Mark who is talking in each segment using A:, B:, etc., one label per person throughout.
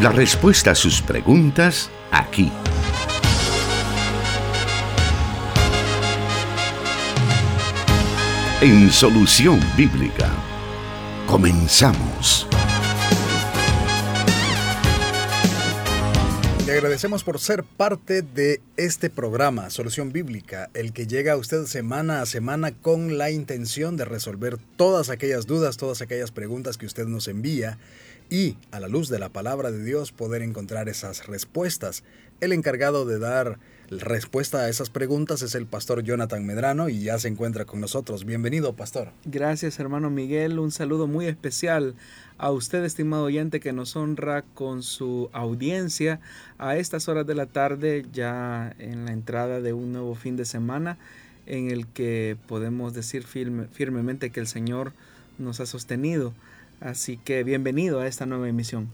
A: La respuesta a sus preguntas aquí. En Solución Bíblica. Comenzamos.
B: Le agradecemos por ser parte de este programa, Solución Bíblica, el que llega a usted semana a semana con la intención de resolver todas aquellas dudas, todas aquellas preguntas que usted nos envía y, a la luz de la palabra de Dios, poder encontrar esas respuestas. El encargado de dar respuesta a esas preguntas es el pastor Jonathan Medrano y ya se encuentra con nosotros. Bienvenido, pastor.
C: Gracias, hermano Miguel. Un saludo muy especial a usted, estimado oyente, que nos honra con su audiencia a estas horas de la tarde, ya en la entrada de un nuevo fin de semana, en el que podemos decir firmemente que el Señor nos ha sostenido. Así que bienvenido a esta nueva emisión.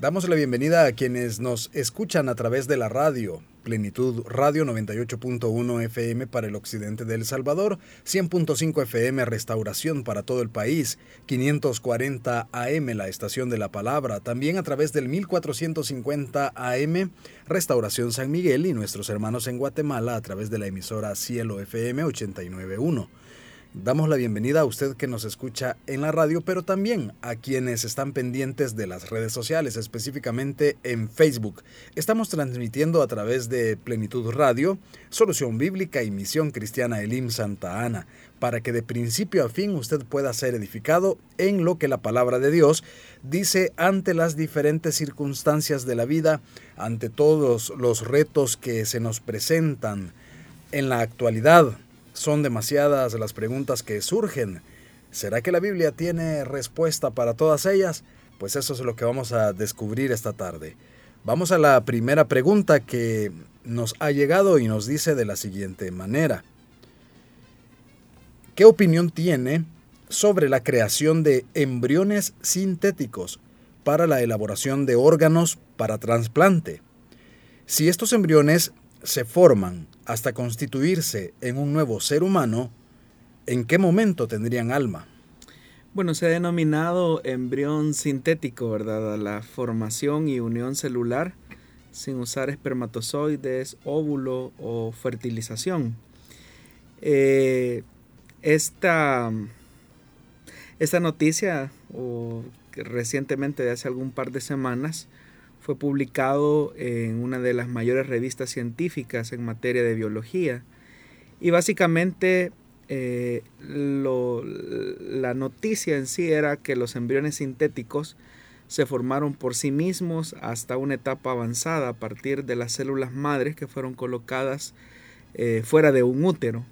B: Damos la bienvenida a quienes nos escuchan a través de la radio. Plenitud Radio 98.1 FM para el occidente de El Salvador, 100.5 FM Restauración para todo el país, 540 AM la estación de la palabra, también a través del 1450 AM Restauración San Miguel y nuestros hermanos en Guatemala a través de la emisora Cielo FM 891. Damos la bienvenida a usted que nos escucha en la radio, pero también a quienes están pendientes de las redes sociales, específicamente en Facebook. Estamos transmitiendo a través de Plenitud Radio, Solución Bíblica y Misión Cristiana Elim Santa Ana, para que de principio a fin usted pueda ser edificado en lo que la palabra de Dios dice ante las diferentes circunstancias de la vida, ante todos los retos que se nos presentan en la actualidad son demasiadas las preguntas que surgen. ¿Será que la Biblia tiene respuesta para todas ellas? Pues eso es lo que vamos a descubrir esta tarde. Vamos a la primera pregunta que nos ha llegado y nos dice de la siguiente manera. ¿Qué opinión tiene sobre la creación de embriones sintéticos para la elaboración de órganos para trasplante? Si estos embriones se forman hasta constituirse en un nuevo ser humano, ¿en qué momento tendrían alma?
C: Bueno, se ha denominado embrión sintético, ¿verdad? la formación y unión celular sin usar espermatozoides, óvulo o fertilización. Eh, esta, esta noticia, o recientemente de hace algún par de semanas, fue publicado en una de las mayores revistas científicas en materia de biología. Y básicamente eh, la noticia en sí era que los embriones sintéticos se formaron por sí mismos hasta una etapa avanzada a partir de las células madres que fueron colocadas eh, fuera de un útero.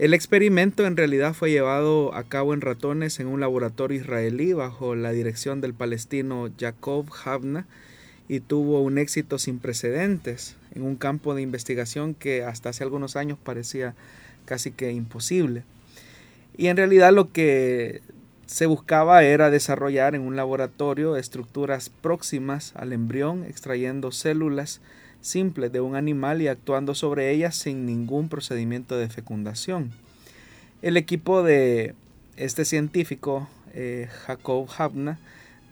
C: El experimento en realidad fue llevado a cabo en ratones en un laboratorio israelí bajo la dirección del palestino Jacob Havna y tuvo un éxito sin precedentes en un campo de investigación que hasta hace algunos años parecía casi que imposible. Y en realidad lo que se buscaba era desarrollar en un laboratorio estructuras próximas al embrión, extrayendo células simples de un animal y actuando sobre ellas sin ningún procedimiento de fecundación. El equipo de este científico, eh, Jacob Habna,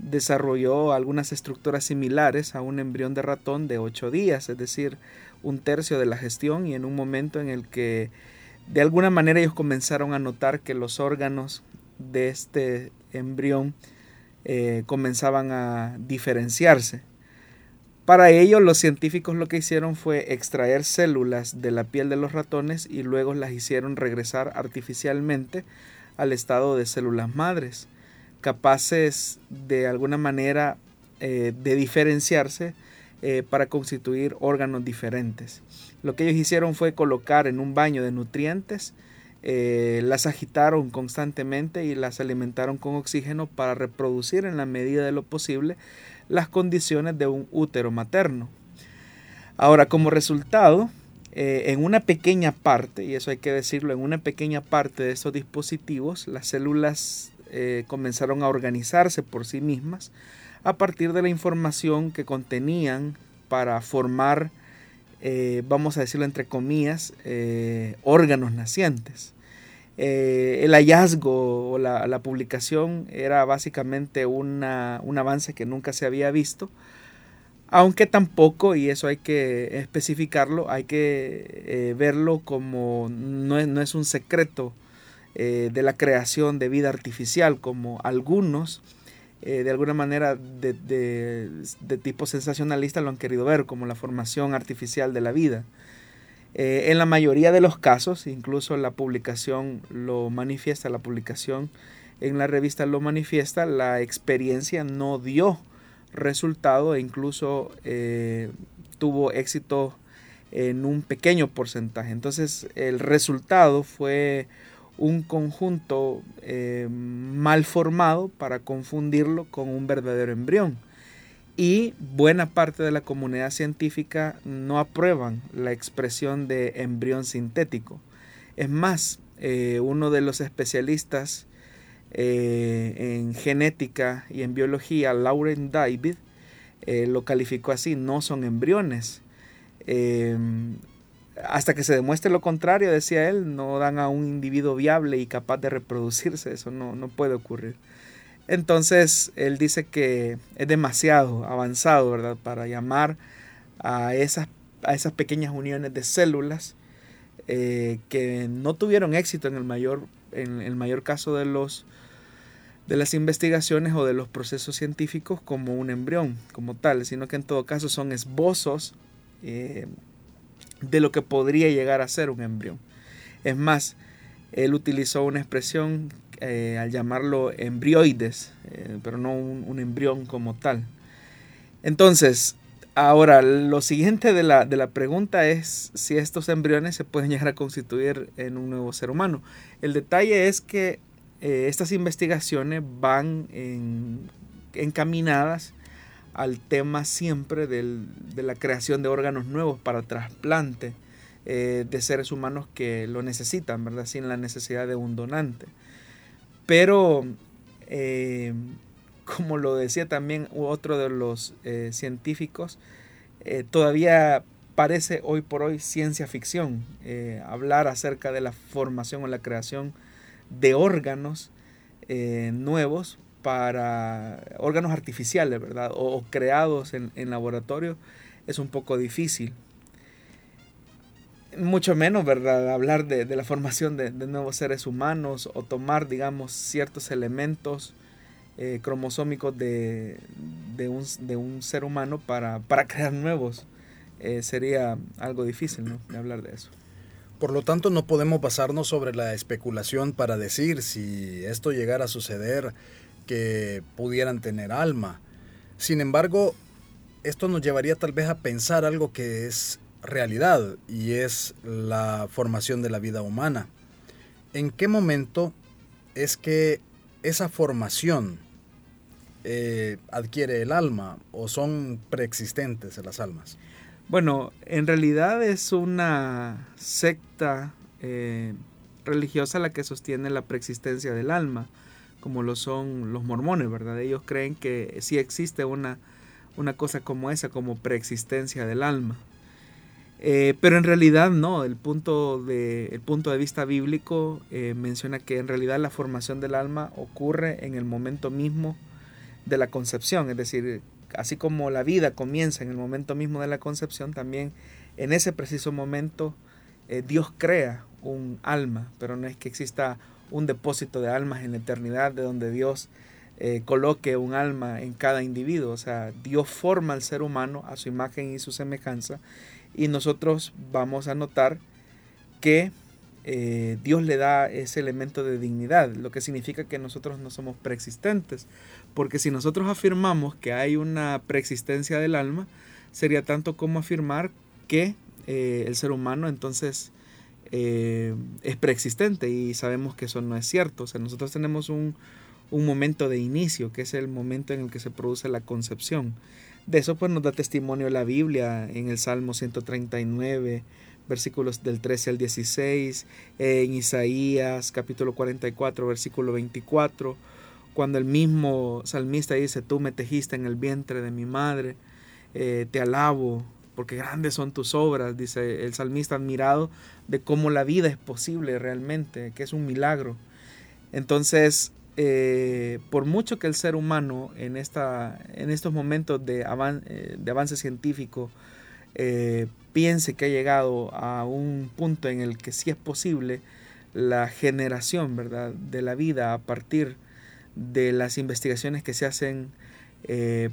C: desarrolló algunas estructuras similares a un embrión de ratón de 8 días, es decir, un tercio de la gestión y en un momento en el que de alguna manera ellos comenzaron a notar que los órganos de este embrión eh, comenzaban a diferenciarse. Para ello, los científicos lo que hicieron fue extraer células de la piel de los ratones y luego las hicieron regresar artificialmente al estado de células madres capaces de alguna manera eh, de diferenciarse eh, para constituir órganos diferentes. Lo que ellos hicieron fue colocar en un baño de nutrientes, eh, las agitaron constantemente y las alimentaron con oxígeno para reproducir en la medida de lo posible las condiciones de un útero materno. Ahora, como resultado, en una pequeña parte, y eso hay que decirlo, en una pequeña parte de estos dispositivos, las células eh, comenzaron a organizarse por sí mismas a partir de la información que contenían para formar, eh, vamos a decirlo entre comillas, eh, órganos nacientes. El hallazgo o la, publicación era básicamente una, un avance que nunca se había visto, aunque tampoco, y eso hay que especificarlo, hay que verlo como no es, no es un secreto eh, de la creación de vida artificial, como algunos de alguna manera de, de, tipo sensacionalista lo han querido ver, como la formación artificial de la vida. Eh, en la mayoría de los casos, incluso la publicación lo manifiesta, la publicación en la revista lo manifiesta, la experiencia no dio resultado e incluso eh, tuvo éxito en un pequeño porcentaje. Entonces el resultado fue un conjunto eh, mal formado para confundirlo con un verdadero embrión y buena parte de la comunidad científica no aprueban la expresión de embrión sintético. Es más, eh, uno de los especialistas eh, en genética y en biología, Lauren David, lo calificó así, no son embriones. Hasta que se demuestre lo contrario, decía él, no dan a un individuo viable y capaz de reproducirse, eso no, no puede ocurrir. Entonces, él dice que es demasiado avanzado, ¿verdad? Para llamar a esas, a esas pequeñas uniones de células eh, que no tuvieron éxito en el mayor, en el mayor caso de, los, de las investigaciones o de los procesos científicos como un embrión, como tal, sino que en todo caso son esbozos eh, de lo que podría llegar a ser un embrión. Es más, él utilizó una expresión eh, al llamarlo embrioides, eh, pero no un, embrión como tal. Entonces, ahora, lo siguiente de la, pregunta es si estos embriones se pueden llegar a constituir en un nuevo ser humano. El detalle es que eh, estas investigaciones van encaminadas al tema siempre de la creación de órganos nuevos para trasplante de seres humanos que lo necesitan, ¿verdad? Sin la necesidad de un donante. Pero, eh, como lo decía también otro de los eh, científicos, eh, todavía parece hoy por hoy ciencia ficción hablar acerca de la formación o la creación de órganos nuevos para órganos artificiales, ¿verdad? O, creados en, en laboratorio es un poco difícil mucho menos, ¿verdad? Hablar de, la formación de, nuevos seres humanos o tomar, digamos, ciertos elementos eh, cromosómicos de, un, ser humano para, crear nuevos. Eh, sería algo difícil, ¿no? De hablar de eso.
B: Por lo tanto, no podemos basarnos sobre la especulación para decir si esto llegara a suceder que pudieran tener alma. Sin embargo, esto nos llevaría tal vez a pensar algo que es realidad y es la formación de la vida humana. ¿En qué momento es que esa formación eh, adquiere el alma o son preexistentes las almas?
C: Bueno, en realidad es una secta eh, religiosa la que sostiene la preexistencia del alma, como lo son los mormones, ¿verdad? Ellos creen que sí existe una, una cosa como esa, como preexistencia del alma. Eh, pero en realidad no, el punto de, el punto de vista bíblico eh, menciona que en realidad la formación del alma ocurre en el momento mismo de la concepción, es decir, así como la vida comienza en el momento mismo de la concepción, también en ese preciso momento eh, Dios crea un alma, pero no es que exista un depósito de almas en la eternidad de donde Dios coloque un alma en cada individuo, o sea, Dios forma al ser humano a su imagen y su semejanza. Y nosotros vamos a notar que eh, Dios le da ese elemento de dignidad, lo que significa que nosotros no somos preexistentes, porque si nosotros afirmamos que hay una preexistencia del alma, sería tanto como afirmar que eh, el ser humano entonces eh, es preexistente y sabemos que eso no es cierto, o sea, nosotros tenemos un, un momento de inicio, que es el momento en el que se produce la concepción. De eso pues nos da testimonio la Biblia en el Salmo 139, versículos del 13 al 16, en Isaías capítulo 44, versículo 24, cuando el mismo salmista dice, tú me tejiste en el vientre de mi madre, eh, te alabo, porque grandes son tus obras, dice el salmista admirado de cómo la vida es posible realmente, que es un milagro. Entonces, eh, por mucho que el ser humano en, esta, en estos momentos de, eh, de avance científico eh, piense que ha llegado a un punto en el que sí es posible la generación ¿verdad? de la vida a partir de las investigaciones que se hacen,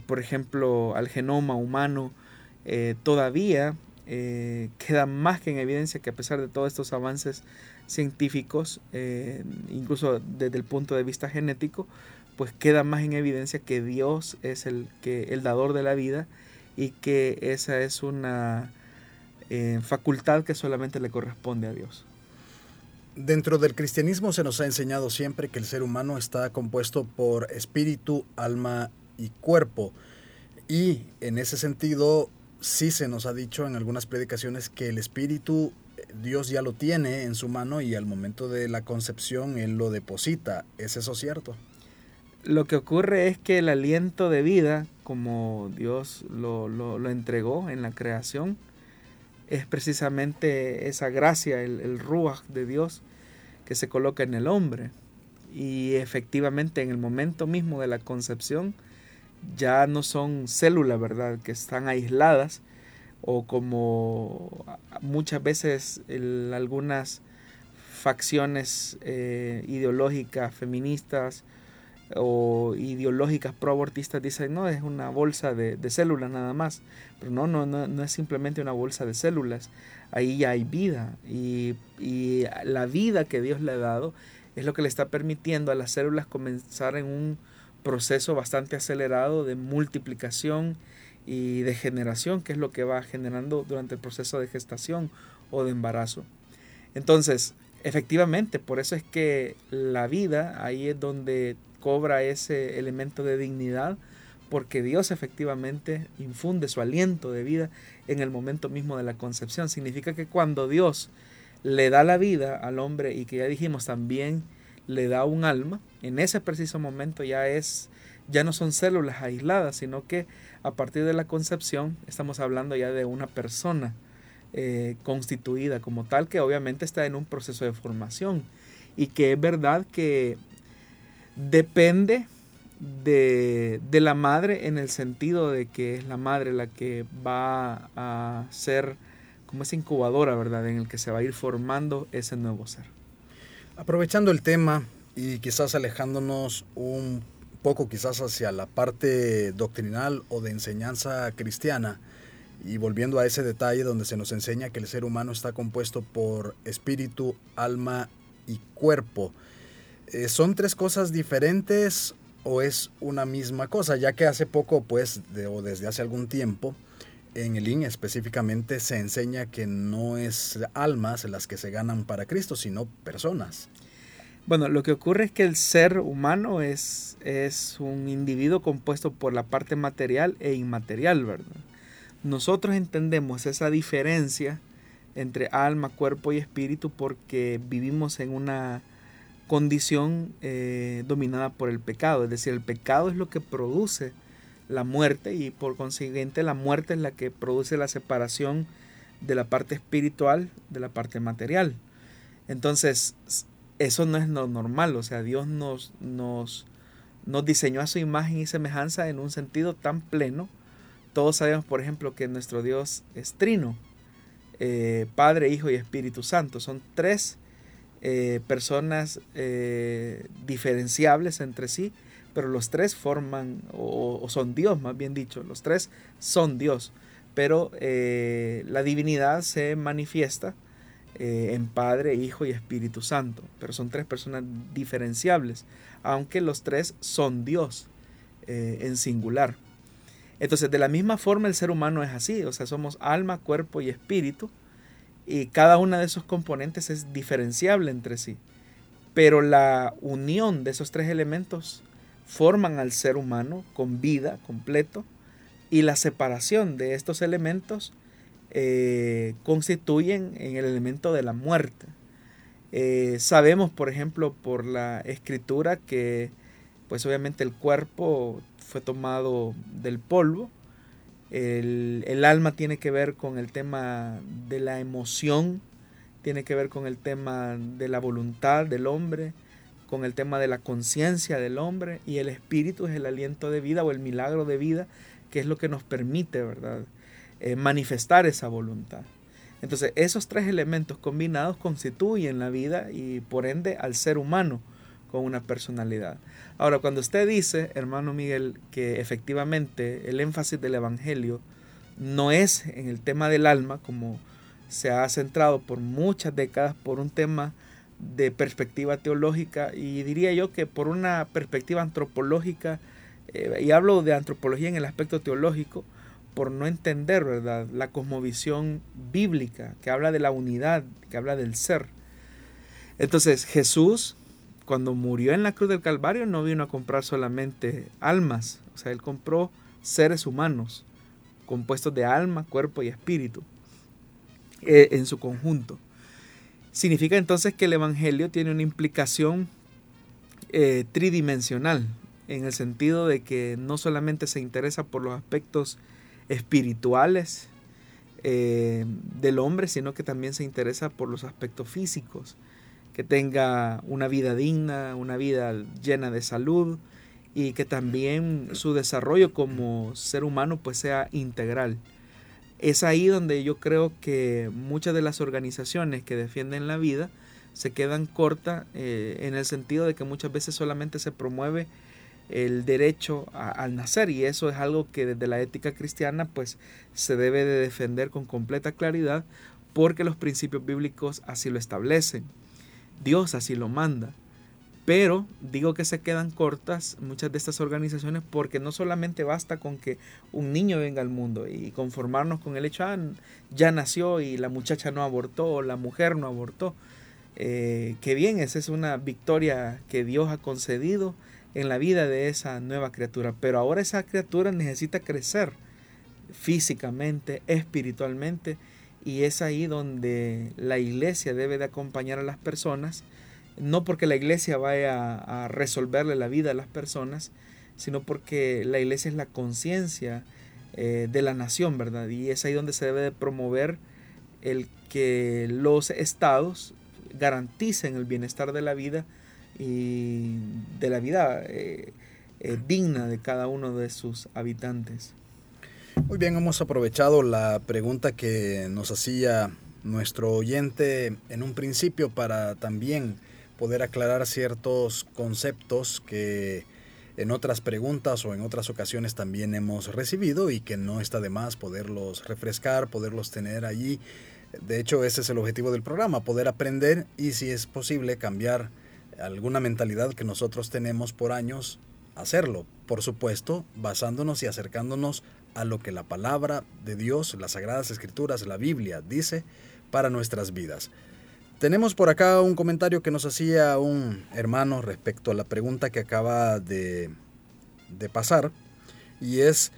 C: por ejemplo, al genoma humano, todavía queda más que en evidencia que a pesar de todos estos avances científicos, eh, incluso desde el punto de vista genético, pues queda más en evidencia que Dios es el, que, el dador de la vida y que esa es una eh, facultad que solamente le corresponde a Dios.
B: Dentro del cristianismo se nos ha enseñado siempre que el ser humano está compuesto por espíritu, alma y cuerpo. Y en ese sentido, sí se nos ha dicho en algunas predicaciones que el espíritu Dios ya lo tiene en su mano y al momento de la concepción Él lo deposita. ¿Es eso cierto?
C: Lo que ocurre es que el aliento de vida, como Dios lo, lo, entregó en la creación, es precisamente esa gracia, el, el ruach de Dios que se coloca en el hombre. Y efectivamente en el momento mismo de la concepción ya no son células, ¿verdad?, que están aisladas, o como muchas veces algunas facciones eh, ideológicas feministas o ideológicas pro-abortistas dicen, no, es una bolsa de, células nada más. Pero no, no, no, no es simplemente una bolsa de células. Ahí ya hay vida. Y, y, la vida que Dios le ha dado es lo que le está permitiendo a las células comenzar en un proceso bastante acelerado de multiplicación y de generación, que es lo que va generando durante el proceso de gestación o de embarazo. Entonces, efectivamente, por eso es que la vida ahí es donde cobra ese elemento de dignidad, porque Dios efectivamente infunde su aliento de vida en el momento mismo de la concepción. Significa que cuando Dios le da la vida al hombre y que ya dijimos también le da un alma, en ese preciso momento ya es ya no son células aisladas, sino que a partir de la concepción estamos hablando ya de una persona eh, constituida como tal que obviamente está en un proceso de formación y que es verdad que depende de, de, la madre en el sentido de que es la madre la que va a ser como esa incubadora, ¿verdad? En el que se va a ir formando ese nuevo ser.
B: Aprovechando el tema y quizás alejándonos un poco quizás hacia la parte doctrinal o de enseñanza cristiana y volviendo a ese detalle donde se nos enseña que el ser humano está compuesto por espíritu, alma y cuerpo. Eh, ¿Son tres cosas diferentes o es una misma cosa? Ya que hace poco, pues, o desde hace algún tiempo, en el IN específicamente se enseña que no es almas las que se ganan para Cristo, sino personas.
C: Bueno, lo que ocurre es que el ser humano es, es un individuo compuesto por la parte material e inmaterial, ¿verdad? Nosotros entendemos esa diferencia entre alma, cuerpo y espíritu porque vivimos en una condición eh, dominada por el pecado. Es decir, el pecado es lo que produce la muerte y por consiguiente la muerte es la que produce la separación de la parte espiritual de la parte material. Entonces, eso no es lo normal, o sea, Dios nos, nos, nos diseñó a su imagen y semejanza en un sentido tan pleno. Todos sabemos, por ejemplo, que nuestro Dios es trino, eh, Padre, Hijo y Espíritu Santo. Son tres eh, personas eh, diferenciables entre sí, pero los tres forman, o, son Dios, más bien dicho, los tres son Dios, pero la divinidad se manifiesta eh, en Padre, Hijo y Espíritu Santo. Pero son tres personas diferenciables, aunque los tres son Dios eh, en singular. Entonces, de la misma forma el ser humano es así, o sea, somos alma, cuerpo y espíritu, y cada una de esos componentes es diferenciable entre sí. Pero la unión de esos tres elementos forman al ser humano con vida completo, y la separación de estos elementos eh, constituyen en el elemento de la muerte. Eh, sabemos, por ejemplo, por la escritura que, pues obviamente el cuerpo fue tomado del polvo El, el, alma tiene que ver con el tema de la emoción, tiene que ver con el tema de la voluntad del hombre, con el tema de la conciencia del hombre y el espíritu es el aliento de vida o el milagro de vida que es lo que nos permite, ¿verdad? Eh, manifestar esa voluntad. Entonces, esos tres elementos combinados constituyen la vida y por ende al ser humano con una personalidad. Ahora, cuando usted dice, hermano Miguel, que efectivamente el énfasis del Evangelio no es en el tema del alma, como se ha centrado por muchas décadas por un tema de perspectiva teológica y diría yo que por una perspectiva antropológica, eh, y hablo de antropología en el aspecto teológico, por no entender ¿verdad? la cosmovisión bíblica que habla de la unidad, que habla del ser. Entonces Jesús, cuando murió en la cruz del Calvario, no vino a comprar solamente almas, o sea, él compró seres humanos, compuestos de alma, cuerpo y espíritu, eh, en su conjunto. Significa entonces que el Evangelio tiene una implicación eh, tridimensional, en el sentido de que no solamente se interesa por los aspectos espirituales eh, del hombre, sino que también se interesa por los aspectos físicos, que tenga una vida digna, una vida llena de salud y que también su desarrollo como ser humano pues sea integral. Es ahí donde yo creo que muchas de las organizaciones que defienden la vida se quedan cortas eh, en el sentido de que muchas veces solamente se promueve el derecho al nacer y eso es algo que desde la ética cristiana pues se debe de defender con completa claridad porque los principios bíblicos así lo establecen. Dios así lo manda. Pero digo que se quedan cortas muchas de estas organizaciones porque no solamente basta con que un niño venga al mundo y conformarnos con el hecho, ah, ya nació y la muchacha no abortó o la mujer no abortó. Eh, que bien, esa es una victoria que Dios ha concedido en la vida de esa nueva criatura. Pero ahora esa criatura necesita crecer físicamente, espiritualmente, y es ahí donde la iglesia debe de acompañar a las personas no porque la iglesia vaya a resolverle la vida a las personas, sino porque la iglesia es la conciencia eh, de la nación, ¿verdad? Y es ahí donde se debe de promover el que los estados garanticen el bienestar de la vida y de la vida eh, eh, digna de cada uno de sus habitantes.
B: Muy bien, hemos aprovechado la pregunta que nos hacía nuestro oyente en un principio para también poder aclarar ciertos conceptos que en otras preguntas o en otras ocasiones también hemos recibido y que no está de más poderlos refrescar, poderlos tener allí. De hecho, ese es el objetivo del programa, poder aprender y si es posible cambiar alguna mentalidad que nosotros tenemos por años, hacerlo. Por supuesto, basándonos y acercándonos a lo que la palabra de Dios, las Sagradas Escrituras, la Biblia dice para nuestras vidas. Tenemos por acá un comentario que nos hacía un hermano respecto a la pregunta que acaba de, pasar y es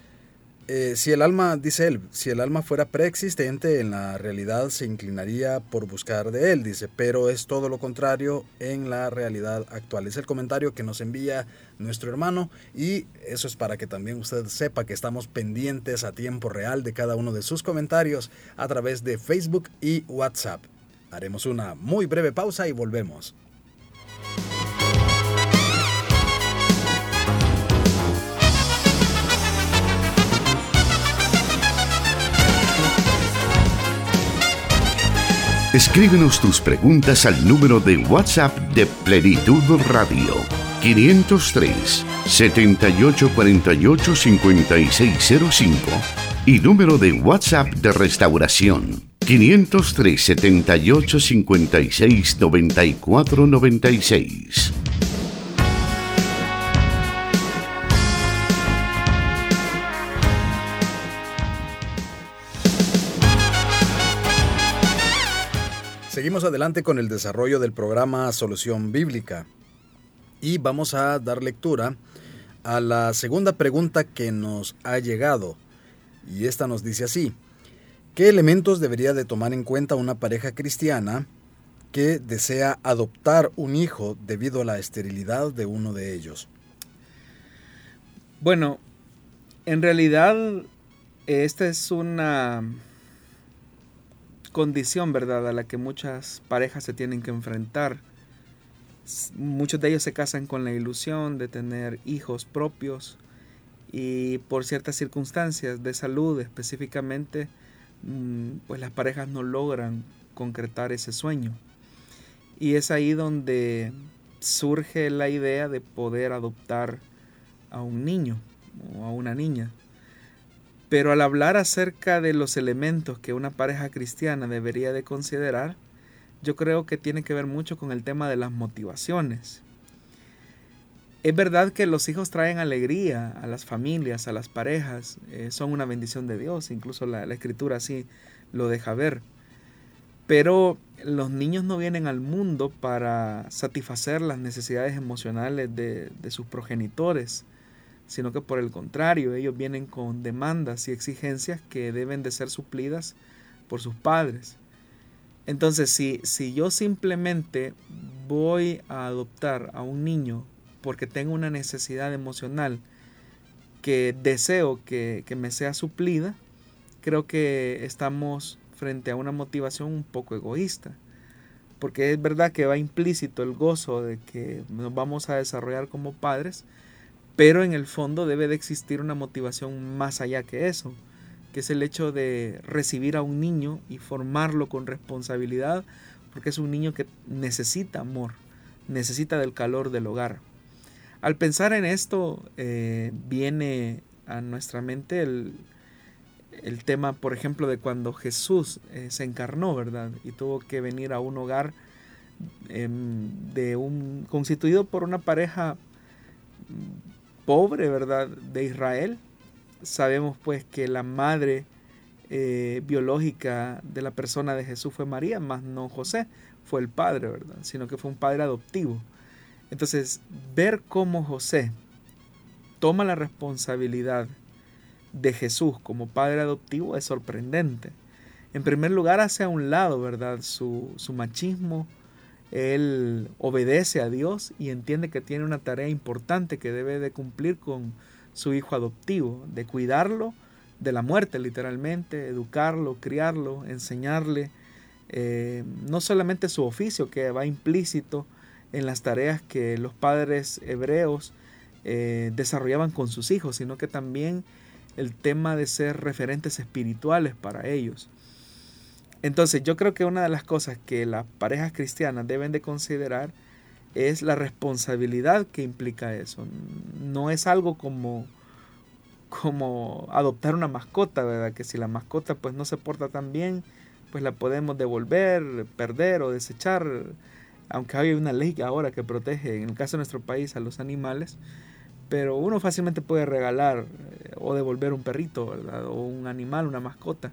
B: eh, si el alma, dice él, si el alma fuera preexistente en la realidad se inclinaría por buscar de él, dice, pero es todo lo contrario en la realidad actual. Es el comentario que nos envía nuestro hermano y eso es para que también usted sepa que estamos pendientes a tiempo real de cada uno de sus comentarios a través de Facebook y WhatsApp. Haremos una muy breve pausa y volvemos.
A: Escríbenos tus preguntas al número de WhatsApp de Plenitud Radio 503 7848 5605 y número de WhatsApp de Restauración 503 78 56 94 96.
B: Seguimos adelante con el desarrollo del programa Solución Bíblica y vamos a dar lectura a la segunda pregunta que nos ha llegado y esta nos dice así. ¿Qué elementos debería de tomar en cuenta una pareja cristiana que desea adoptar un hijo debido a la esterilidad de uno de ellos?
C: Bueno, en realidad Esta es una condición, ¿verdad?, a la que muchas parejas se tienen que enfrentar. Muchos de ellos se casan con la ilusión de tener hijos propios y por ciertas circunstancias de salud específicamente, pues las parejas no logran concretar ese sueño. Y es ahí donde surge la idea de poder adoptar a un niño o a una niña. Pero al hablar acerca de los elementos que una pareja cristiana debería de considerar, yo creo que tiene que ver mucho con el tema de las motivaciones. Es verdad que los hijos traen alegría a las familias, a las parejas, eh, son una bendición de Dios, incluso la, escritura así lo deja ver. Pero los niños no vienen al mundo para satisfacer las necesidades emocionales de sus progenitores sino que por el contrario, ellos vienen con demandas y exigencias que deben de ser suplidas por sus padres. Entonces, si, si yo simplemente voy a adoptar a un niño porque tengo una necesidad emocional que deseo que, que me sea suplida, creo que estamos frente a una motivación un poco egoísta. Porque es verdad que va implícito el gozo de que nos vamos a desarrollar como padres, pero en el fondo debe de existir una motivación más allá que eso, que es el hecho de recibir a un niño y formarlo con responsabilidad, porque es un niño que necesita amor, necesita del calor del hogar. Al pensar en esto, eh, viene a nuestra mente el, tema, por ejemplo, de cuando Jesús eh, se encarnó, ¿verdad? Y tuvo que venir a un hogar em, de un, constituido por una pareja pobre, ¿verdad?, de Israel. Sabemos pues que la madre eh, biológica de la persona de Jesús fue María, más no José, fue el padre, ¿verdad?, sino que fue un padre adoptivo. Entonces, ver cómo José toma la responsabilidad de Jesús como padre adoptivo es sorprendente. En primer lugar, hace a un lado, ¿verdad?, su, su machismo, él obedece a Dios y entiende que tiene una tarea importante que debe de cumplir con su hijo adoptivo, de cuidarlo de la muerte literalmente, educarlo, criarlo, enseñarle eh, no solamente su oficio que va implícito en las tareas que los padres hebreos eh, desarrollaban con sus hijos, sino que también el tema de ser referentes espirituales para ellos. Entonces yo creo que una de las cosas que las parejas cristianas deben de considerar es la responsabilidad que implica eso. No es algo como, como adoptar una mascota, ¿verdad? Que si la mascota pues no se porta tan bien, pues la podemos devolver, perder o desechar. Aunque hay una ley ahora que protege, en el caso de nuestro país, a los animales, pero uno fácilmente puede regalar eh, o devolver un perrito. O un animal, una mascota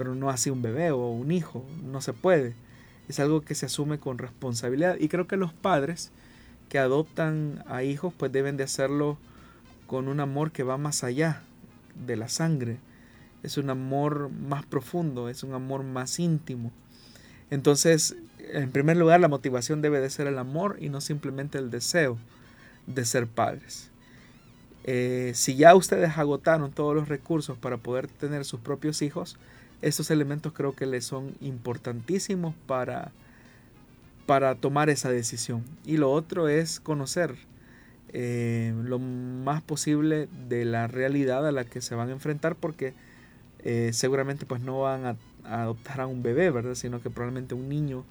C: pero no así un bebé o un hijo, no se puede. Es algo que se asume con responsabilidad y creo que los padres que adoptan a hijos pues deben de hacerlo con un amor que va más allá de la sangre. Es un amor más profundo, es un amor más íntimo. Entonces, en primer lugar, la motivación debe de ser el amor y no simplemente el deseo de ser padres. Eh, si ya ustedes agotaron todos los recursos para poder tener sus propios hijos, estos elementos creo que les son importantísimos para, para tomar esa decisión. Y lo otro es conocer eh, lo más posible de la realidad a la que se van a enfrentar porque eh, seguramente pues no van a, adoptar a un bebé, ¿verdad? Sino que probablemente un niño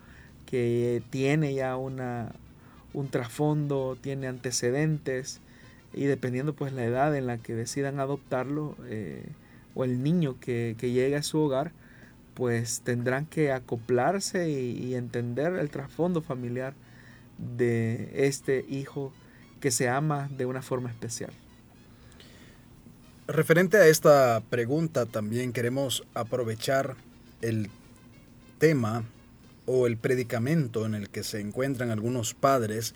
C: que tiene ya una, un trasfondo, tiene antecedentes y dependiendo pues la edad en la que decidan adoptarlo, eh, o el niño que, que llegue a su hogar, pues tendrán que acoplarse y, entender el trasfondo familiar de este hijo que se ama de una forma especial.
B: Referente a esta pregunta, también queremos aprovechar el tema o el predicamento en el que se encuentran algunos padres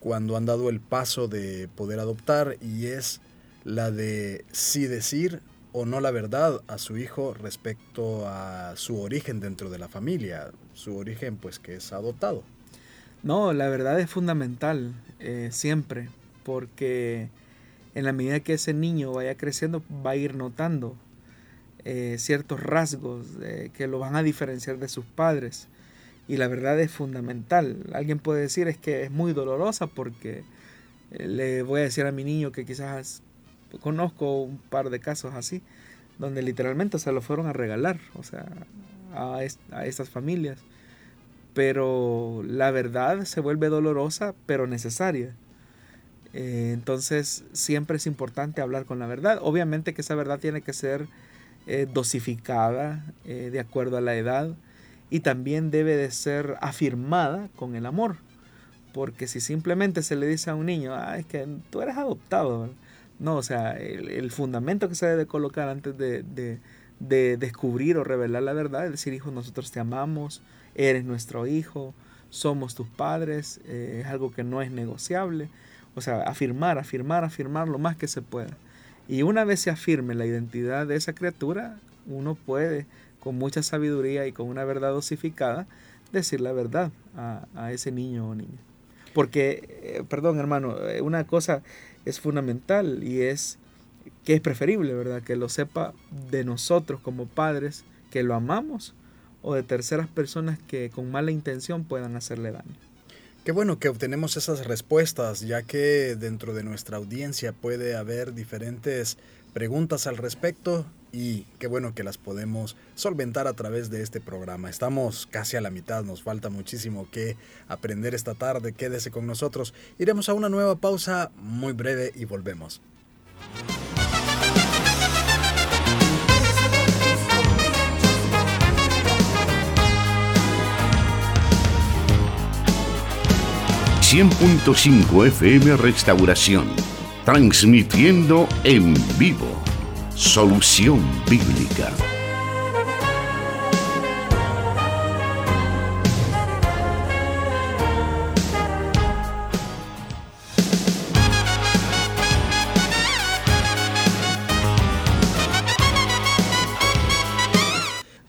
B: cuando han dado el paso de poder adoptar y es la de si decir o no la verdad a su hijo respecto a su origen dentro de la familia, su origen pues que es adoptado.
C: No, la verdad es fundamental eh, siempre, porque en la medida que ese niño vaya creciendo va a ir notando eh, ciertos rasgos que lo van a diferenciar de sus padres. Y la verdad es fundamental. Alguien puede decir es que es muy dolorosa porque eh, le voy a decir a mi niño que quizás conozco un par de casos así, donde literalmente se lo fueron a regalar, o sea, a, a estas familias. Pero la verdad se vuelve dolorosa, pero necesaria. Eh, entonces siempre es importante hablar con la verdad. Obviamente que esa verdad tiene que ser eh, dosificada de acuerdo a la edad y también debe de ser afirmada con el amor. Porque si simplemente se le dice a un niño, ah, es que tú eres adoptado, no, o sea, el, fundamento que se debe colocar antes de, de, descubrir o revelar la verdad es decir, hijo, nosotros te amamos, eres nuestro hijo, somos tus padres, eh, es algo que no es negociable. O sea, afirmar, afirmar, afirmar lo más que se pueda. Y una vez se afirme la identidad de esa criatura, uno puede con mucha sabiduría y con una verdad dosificada, decir la verdad a, ese niño o niña. Porque, eh, perdón hermano, eh, una cosa es fundamental y es que es preferible, ¿verdad? Que lo sepa de nosotros como padres, que lo amamos, o de terceras personas que con mala intención puedan hacerle daño.
B: Qué bueno que obtenemos esas respuestas, ya que dentro de nuestra audiencia puede haber diferentes preguntas al respecto y qué bueno que las podemos solventar a través de este programa. Estamos casi a la mitad, nos falta muchísimo que aprender esta tarde. Quédese con nosotros. Iremos a una nueva pausa muy breve y volvemos.
A: ...100.5 FM Restauración... ...transmitiendo en vivo Solución Bíblica.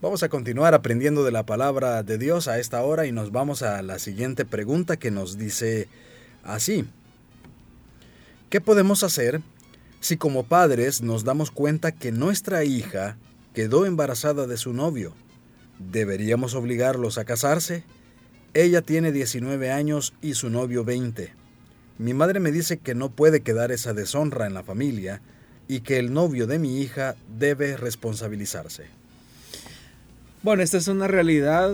B: Vamos a continuar aprendiendo de la palabra de Dios a esta hora y nos vamos a la siguiente pregunta que nos dice así. ¿Qué podemos hacer si como padres nos damos cuenta que nuestra hija quedó embarazada de su novio, ¿deberíamos obligarlos a casarse? Ella tiene 19 años y su novio 20. Mi madre me dice que no puede quedar esa deshonra en la familia y que el novio de mi hija debe responsabilizarse.
C: Bueno, esta es una realidad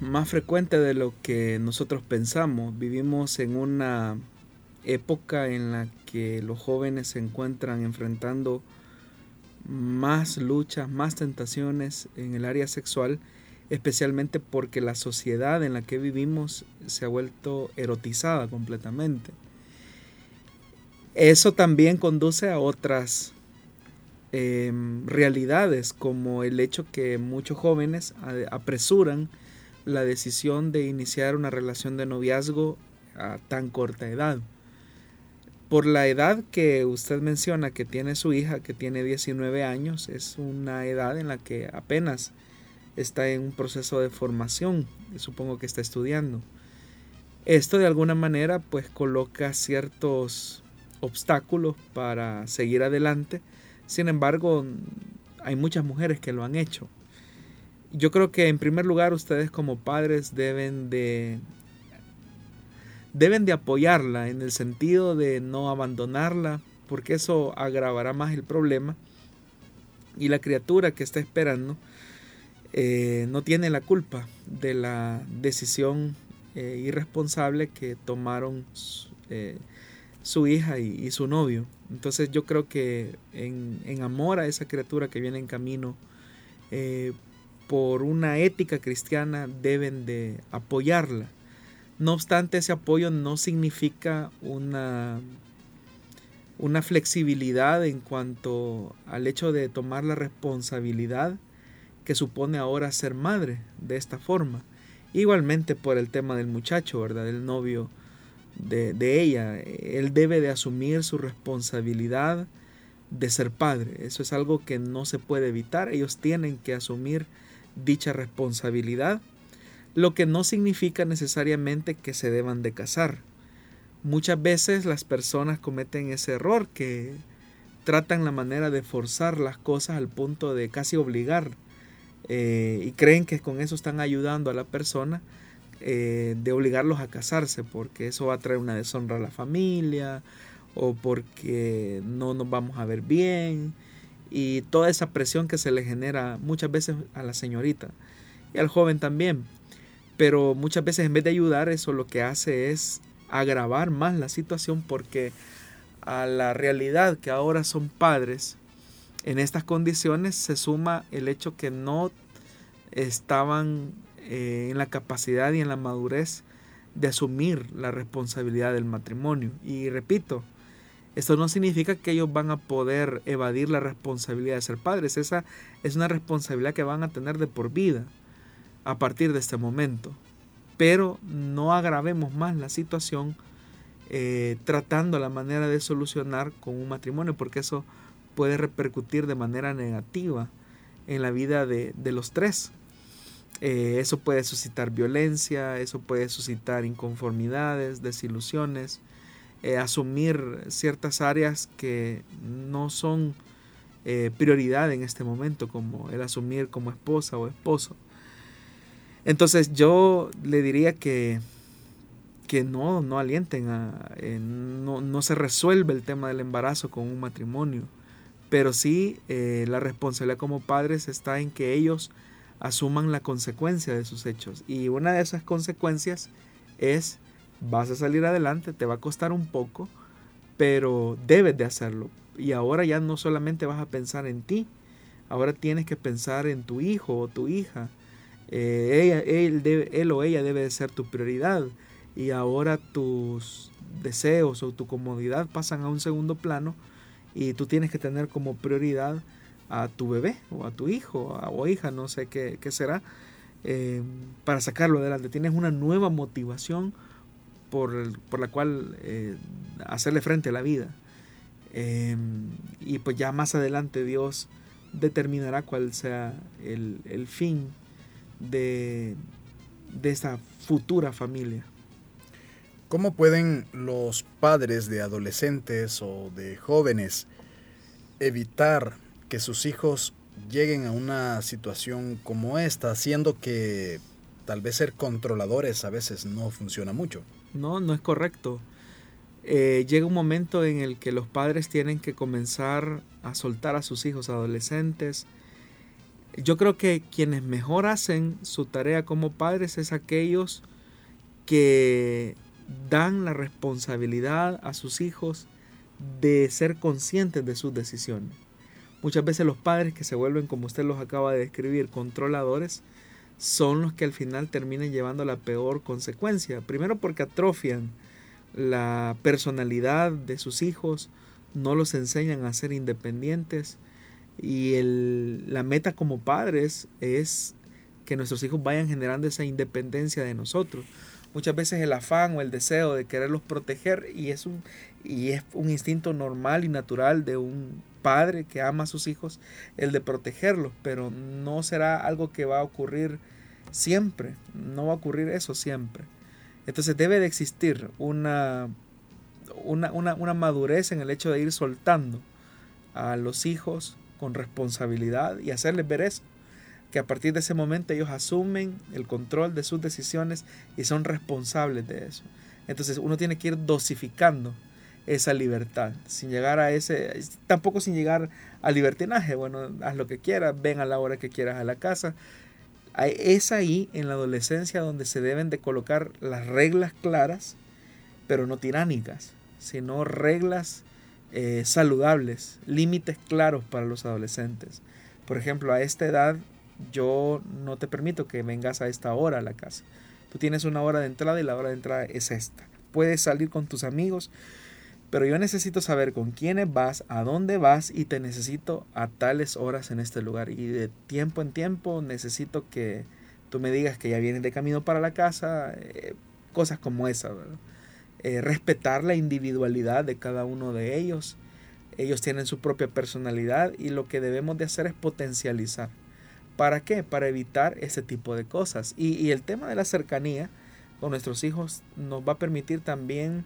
C: más frecuente de lo que nosotros pensamos. Vivimos en una época en la que los jóvenes se encuentran enfrentando más luchas, más tentaciones en el área sexual, especialmente porque la sociedad en la que vivimos se ha vuelto erotizada completamente. Eso también conduce a otras em, realidades, como el hecho que muchos jóvenes apresuran la decisión de iniciar una relación de noviazgo a tan corta edad por la edad que usted menciona que tiene su hija, que tiene 19 años, es una edad en la que apenas está en un proceso de formación, supongo que está estudiando. Esto de alguna manera pues coloca ciertos obstáculos para seguir adelante, sin embargo hay muchas mujeres que lo han hecho. Yo creo que en primer lugar ustedes como padres deben de deben de apoyarla en el sentido de no abandonarla, porque eso agravará más el problema. Y la criatura que está esperando eh, no tiene la culpa de la decisión eh, irresponsable que tomaron eh, su hija y, su novio. Entonces yo creo que en, en, amor a esa criatura que viene en camino, por una ética cristiana deben de apoyarla no obstante, ese apoyo no significa una, una flexibilidad en cuanto al hecho de tomar la responsabilidad que supone ahora ser madre de esta forma. Igualmente por el tema del muchacho, ¿verdad? Del novio de, de ella. Él debe de asumir su responsabilidad de ser padre. Eso es algo que no se puede evitar. Ellos tienen que asumir dicha responsabilidad lo que no significa necesariamente que se deban de casar. Muchas veces las personas cometen ese error que tratan la manera de forzar las cosas al punto de casi obligar eh, y creen que con eso están ayudando a la persona eh, de obligarlos a casarse porque eso va a traer una deshonra a la familia o porque no nos vamos a ver bien y toda esa presión que se le genera muchas veces a la señorita y al joven también. Pero muchas veces en vez de ayudar eso lo que hace es agravar más la situación porque a la realidad que ahora son padres, en estas condiciones se suma el hecho que no estaban eh, en la capacidad y en la madurez de asumir la responsabilidad del matrimonio. Y repito, esto no significa que ellos van a poder evadir la responsabilidad de ser padres. Esa es una responsabilidad que van a tener de por vida a partir de este momento. Pero no agravemos más la situación eh, tratando la manera de solucionar con un matrimonio, porque eso puede repercutir de manera negativa en la vida de, los tres. Eh, eso puede suscitar violencia, eso puede suscitar inconformidades, desilusiones, eh, asumir ciertas áreas que no son prioridad en este momento, como el asumir como esposa o esposo. Entonces yo le diría que que no, no alienten, a, eh, no, no, se resuelve el tema del embarazo con un matrimonio, pero sí eh, la responsabilidad como padres está en que ellos asuman la consecuencia de sus hechos. Y una de esas consecuencias es, vas a salir adelante, te va a costar un poco, pero debes de hacerlo. Y ahora ya no solamente vas a pensar en ti, ahora tienes que pensar en tu hijo o tu hija. Eh, ella, él, él o ella debe de ser tu prioridad y ahora tus deseos o tu comodidad pasan a un segundo plano y tú tienes que tener como prioridad a tu bebé o a tu hijo o hija, no sé qué, será, eh, para sacarlo adelante. Tienes una nueva motivación por, la cual eh, hacerle frente a la vida. Em, y pues ya más adelante Dios determinará cuál sea el, fin de, de esta futura familia.
B: ¿Cómo pueden los padres de adolescentes o de jóvenes evitar que sus hijos lleguen a una situación como esta, siendo que tal vez ser controladores a veces no funciona mucho?
C: No, no es correcto. Eh, llega un momento en el que los padres tienen que comenzar a soltar a sus hijos adolescentes. Yo creo que quienes mejor hacen su tarea como padres es aquellos que dan la responsabilidad a sus hijos de ser conscientes de sus decisiones. Muchas veces los padres que se vuelven, como usted los acaba de describir, controladores, son los que al final terminan llevando la peor consecuencia. Primero porque atrofian la personalidad de sus hijos, no los enseñan a ser independientes y la meta como padres es que nuestros hijos vayan generando esa independencia de nosotros muchas veces el afán o el deseo de quererlos proteger y es un, y es un instinto normal y natural de un padre que ama a sus hijos el de protegerlos, pero no será algo que va a ocurrir siempre, no va a ocurrir eso siempre. Entonces debe de existir una, una, una, una madurez en el hecho de ir soltando a los hijos con responsabilidad y hacerles ver eso que a partir de ese momento ellos asumen el control de sus decisiones y son responsables de eso. Entonces uno tiene que ir dosificando esa libertad, sin llegar a ese, tampoco sin llegar al libertinaje, bueno, haz lo que quieras, ven a la hora que quieras a la casa. Es ahí en la adolescencia donde se deben de colocar las reglas claras, pero no tiránicas, sino reglas eh, saludables, límites claros para los adolescentes. Por ejemplo, a esta edad yo no te permito que vengas a esta hora a la casa. Tú tienes una hora de entrada y la hora de entrada es esta. Puedes salir con tus amigos, pero yo necesito saber con quiénes vas, a dónde vas y te necesito a tales horas en este lugar. Y de tiempo en tiempo necesito que tú me digas que ya vienes de camino para la casa, eh, cosas como esa. Eh, respetar la individualidad de cada uno de ellos. Ellos tienen su propia personalidad y lo que debemos de hacer es potencializar ¿Para qué? Para evitar ese tipo de cosas. Y, el tema de la cercanía con nuestros hijos nos va a permitir también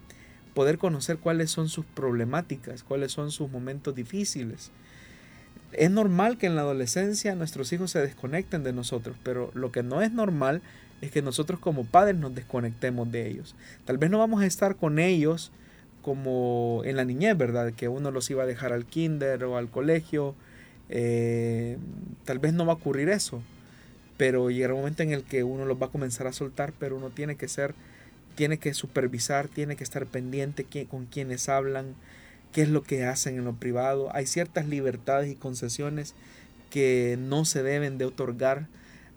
C: poder conocer cuáles son sus problemáticas, cuáles son sus momentos difíciles. Es normal que en la adolescencia nuestros hijos se desconecten de nosotros, pero lo que no es normal es que nosotros como padres nos desconectemos de ellos. Tal vez no vamos a estar con ellos como en la niñez, ¿verdad? Que uno los iba a dejar al kinder o al colegio. Eh, tal vez no va a ocurrir eso, pero llega un momento en el que uno los va a comenzar a soltar, pero uno tiene que ser tiene que supervisar, tiene que estar pendiente con quienes hablan, qué es lo que hacen en lo privado. Hay ciertas libertades y concesiones que no se deben de otorgar.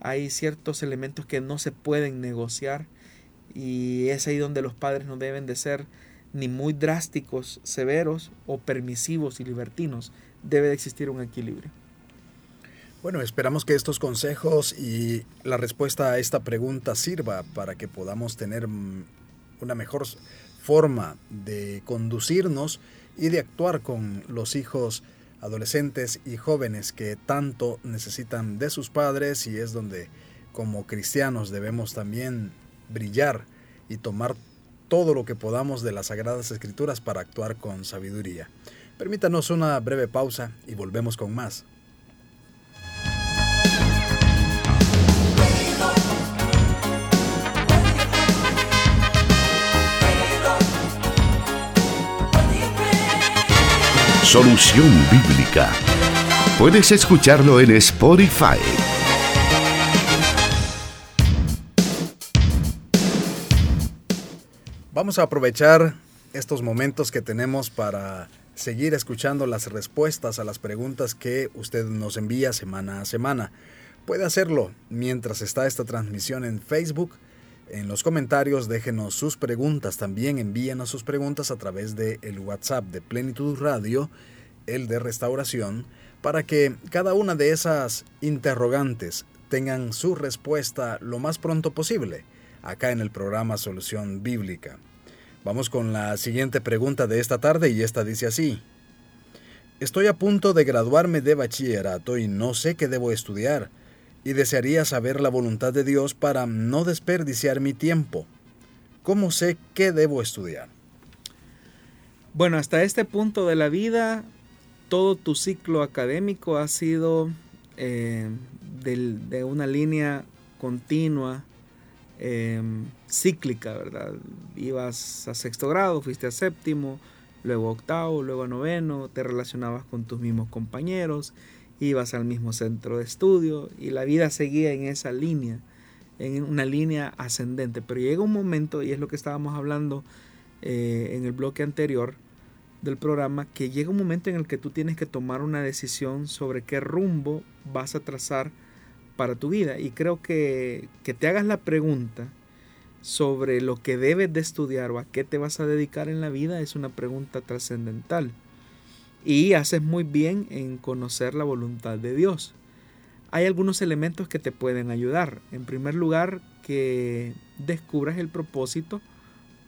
C: Hay ciertos elementos que no se pueden negociar y es ahí donde los padres no deben de ser ni muy drásticos, severos o permisivos y libertinos. Debe de existir un equilibrio.
B: Bueno, esperamos que estos consejos y la respuesta a esta pregunta sirva para que podamos tener mm, una mejor forma de conducirnos y de actuar con los hijos adolescentes y jóvenes que tanto necesitan de sus padres y es donde como cristianos debemos también brillar y tomar todo lo que podamos de las sagradas escrituras para actuar con sabiduría. Permítanos una breve pausa y volvemos con más.
A: Solución Bíblica. Puedes escucharlo en Spotify.
B: Vamos a aprovechar estos momentos que tenemos para seguir escuchando las respuestas a las preguntas que usted nos envía semana a semana. Puede hacerlo mientras está esta transmisión en Facebook en los comentarios déjenos sus preguntas, también envíenos sus preguntas a través del el WhatsApp de Plenitud Radio, el de Restauración, para que cada una de esas interrogantes tengan su respuesta lo más pronto posible, acá en el programa Solución Bíblica. Vamos con la siguiente pregunta de esta tarde y esta dice así. Estoy a punto de graduarme de bachillerato y no sé qué debo estudiar y desearía saber la voluntad de Dios para no desperdiciar mi tiempo. ¿Cómo sé qué debo estudiar?
C: Bueno, hasta este punto de la vida, todo tu ciclo académico ha sido eh, de, una línea continua, em, cíclica, ¿verdad? Ibas a sexto grado, fuiste a séptimo, luego a octavo, luego a noveno, te relacionabas con tus mismos compañeros, ibas al mismo centro de estudio y la vida seguía en esa línea, en una línea ascendente. Pero llega un momento, y es lo que estábamos hablando eh, en el bloque anterior del programa, que llega un momento en el que tú tienes que tomar una decisión sobre qué rumbo vas a trazar para tu vida. Y creo que, que te hagas la pregunta sobre lo que debes de estudiar o a qué te vas a dedicar en la vida es una pregunta trascendental. Y haces muy bien en conocer la voluntad de Dios. Hay algunos elementos que te pueden ayudar. En primer lugar, que descubras el propósito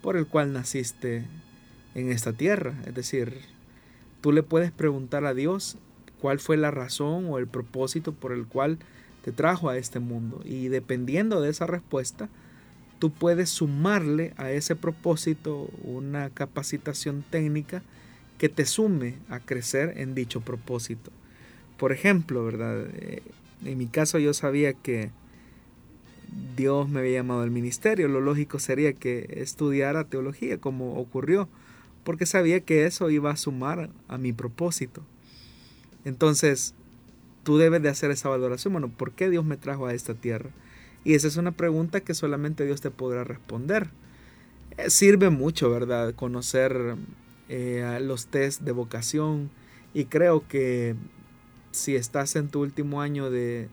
C: por el cual naciste en esta tierra. Es decir, tú le puedes preguntar a Dios cuál fue la razón o el propósito por el cual te trajo a este mundo. Y dependiendo de esa respuesta, tú puedes sumarle a ese propósito una capacitación técnica que te sume a crecer en dicho propósito. Por ejemplo, ¿verdad? Eh, en mi caso yo sabía que Dios me había llamado al ministerio. Lo lógico sería que estudiara teología como ocurrió, porque sabía que eso iba a sumar a mi propósito. Entonces, tú debes de hacer esa valoración. Bueno, ¿por qué Dios me trajo a esta tierra? Y esa es una pregunta que solamente Dios te podrá responder. Eh, sirve mucho, ¿verdad? Conocer eh, los test de vocación y creo que si estás en tu último año de,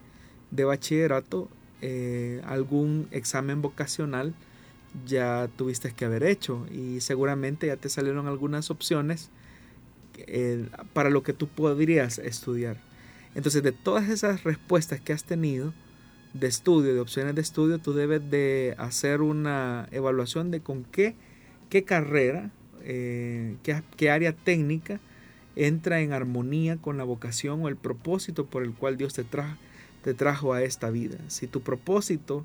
C: bachillerato, eh, algún examen vocacional ya tuviste que haber hecho y seguramente ya te salieron algunas opciones eh, para lo que tú podrías estudiar. Entonces, de todas esas respuestas que has tenido de estudio, de opciones de estudio, tú debes de hacer una evaluación de con qué, qué carrera eh, qué, área técnica entra en armonía con la vocación o el propósito por el cual Dios te, trajo a esta vida. Si tu propósito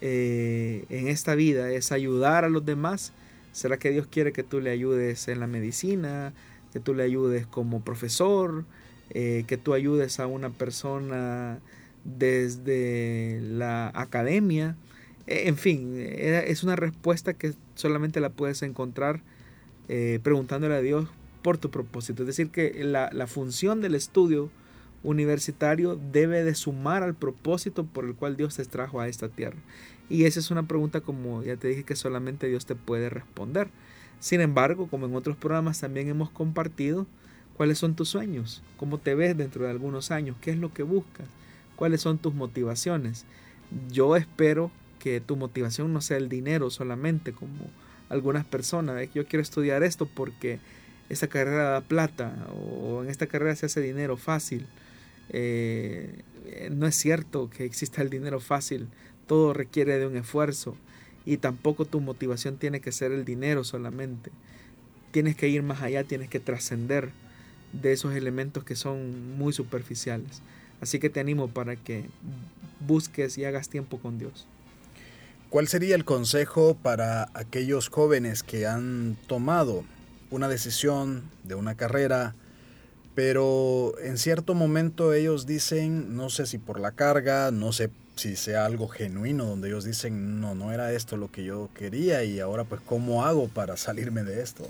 C: eh, en esta vida es ayudar a los demás, ¿Será que Dios quiere que tú le ayudes en la medicina, que tú le ayudes como profesor, eh, que tú ayudes a una persona desde la academia? En fin, es una respuesta que solamente la puedes encontrar eh, preguntándole a Dios por tu propósito. Es decir, que la, la función del estudio universitario debe de sumar al propósito por el cual Dios te trajo a esta tierra. Y esa es una pregunta como ya te dije que solamente Dios te puede responder. Sin embargo, como en otros programas también hemos compartido, cuáles son tus sueños, cómo te ves dentro de algunos años, qué es lo que buscas, cuáles son tus motivaciones. Yo espero que tu motivación no sea el dinero solamente, como algunas personas, yo quiero estudiar esto porque esta carrera da plata o en esta carrera se hace dinero fácil. Eh, no es cierto que exista el dinero fácil, todo requiere de un esfuerzo y tampoco tu motivación tiene que ser el dinero solamente. Tienes que ir más allá, tienes que trascender de esos elementos que son muy superficiales. Así que te animo para que busques y hagas tiempo con Dios.
B: ¿Cuál sería el consejo para aquellos jóvenes que han tomado una decisión de una carrera, pero en cierto momento ellos dicen, no sé si por la carga, no sé si sea algo genuino, donde ellos dicen, no, no era esto lo que yo quería y ahora pues ¿cómo hago para salirme de esto?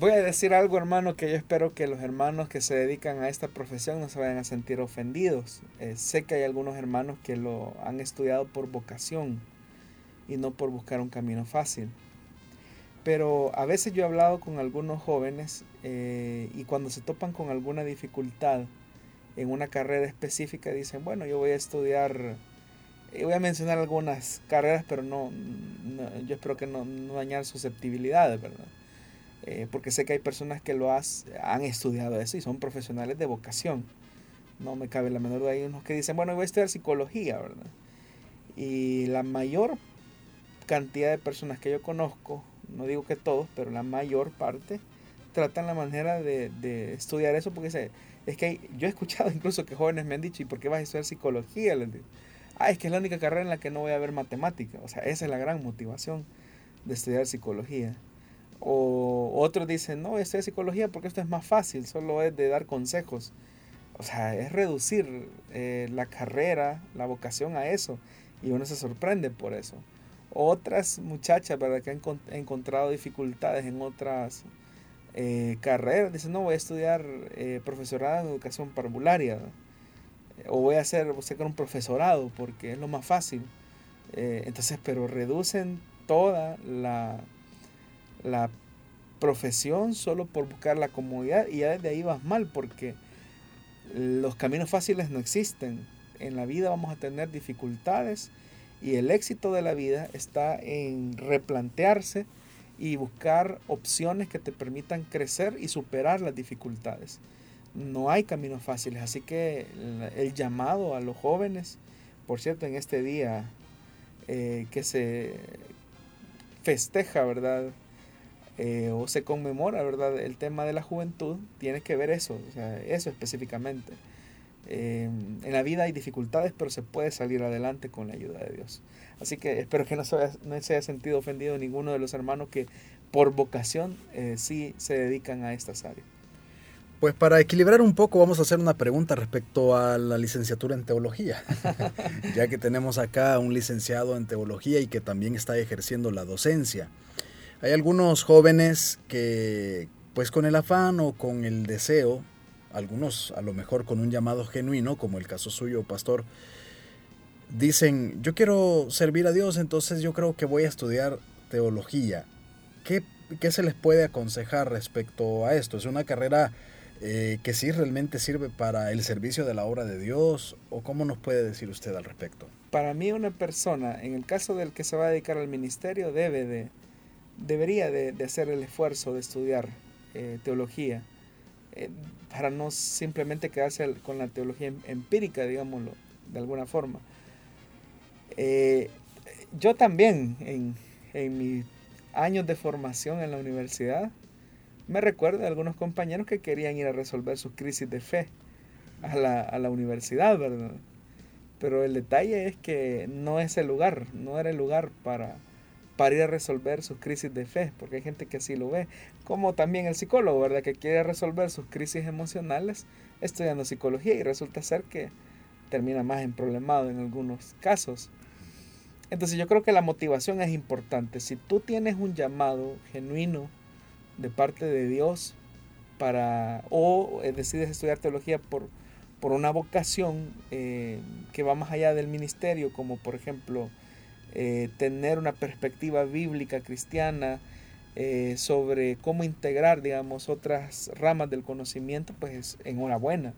C: Voy a decir algo, hermano, que yo espero que los hermanos que se dedican a esta profesión no se vayan a sentir ofendidos. Eh, sé que hay algunos hermanos que lo han estudiado por vocación y no por buscar un camino fácil. Pero a veces yo he hablado con algunos jóvenes eh, y cuando se topan con alguna dificultad en una carrera específica dicen, bueno, yo voy a estudiar, y voy a mencionar algunas carreras, pero no, yo espero que no, dañar susceptibilidades, ¿verdad? Eh, porque sé que hay personas que lo has, han estudiado eso y son profesionales de vocación. No me cabe la menor duda. Hay unos que dicen, bueno, voy a estudiar psicología, ¿verdad? Y la mayor cantidad de personas que yo conozco no digo que todos, pero la mayor parte, tratan la manera de, estudiar eso porque se, es que yo he escuchado incluso que jóvenes me han dicho, ¿y por qué vas a estudiar psicología? Les ah, es que es la única carrera en la que no voy a ver matemática. O sea, esa es la gran motivación de estudiar psicología. O otros dicen, no, estudiar psicología porque esto es más fácil, solo es de dar consejos. O sea, es reducir eh, la carrera, la vocación a eso. Y uno se sorprende por eso. Otras muchachas, ¿verdad? Que han encontrado dificultades en otras eh, carreras, dicen, no, voy a estudiar eh, profesorado en educación parvularia. O voy a hacer, a un profesorado porque es lo más fácil. Eh, entonces, pero reducen toda la, la profesión solo por buscar la comodidad y ya desde ahí vas mal porque los caminos fáciles no existen. En la vida vamos a tener dificultades y el éxito de la vida está en replantearse y buscar opciones que te permitan crecer y superar las dificultades. No hay caminos fáciles, así que el, llamado a los jóvenes, por cierto, en este día eh, que se festeja, ¿verdad? Eh, o se conmemora, ¿verdad? El tema de la juventud, tiene que ver eso, eso específicamente. Eh, en la vida hay dificultades, pero se puede salir adelante con la ayuda de Dios. Así que espero que no se haya, no se haya sentido ofendido ninguno de los hermanos que por vocación eh, sí se dedican a estas áreas.
B: Pues para equilibrar un poco vamos a hacer una pregunta respecto a la licenciatura en teología, ya que tenemos acá un licenciado en teología y que también está ejerciendo la docencia. Hay algunos jóvenes que pues con el afán o con el deseo algunos a lo mejor con un llamado genuino, como el caso suyo, pastor, dicen, yo quiero servir a Dios, entonces yo creo que voy a estudiar teología. ¿Qué, se les puede aconsejar respecto a esto? ¿Es una carrera eh, que sí realmente sirve para el servicio de la obra de Dios? ¿O cómo nos puede decir usted al respecto?
C: Para mí una persona, en el caso del que se va a dedicar al ministerio, debe de, debería de, hacer el esfuerzo de estudiar eh, teología eh, para no simplemente quedarse con la teología em, empírica, digámoslo, de alguna forma. Eh, yo también, en, en mis años de formación en la universidad, me recuerdo de algunos compañeros que querían ir a resolver sus crisis de fe a la, a la universidad, ¿verdad? Pero el detalle es que no es el lugar, no era el lugar para, para ir a resolver sus crisis de fe, porque hay gente que así lo ve, como también el psicólogo, ¿verdad? Que quiere resolver sus crisis emocionales estudiando psicología y resulta ser que termina más en problemado en algunos casos. Entonces yo creo que la motivación es importante. Si tú tienes un llamado genuino de parte de Dios para o eh, decides estudiar teología por, por una vocación eh, que va más allá del ministerio, como por ejemplo eh, tener una perspectiva bíblica cristiana sobre cómo integrar, digamos, otras ramas del conocimiento, pues enhorabuena.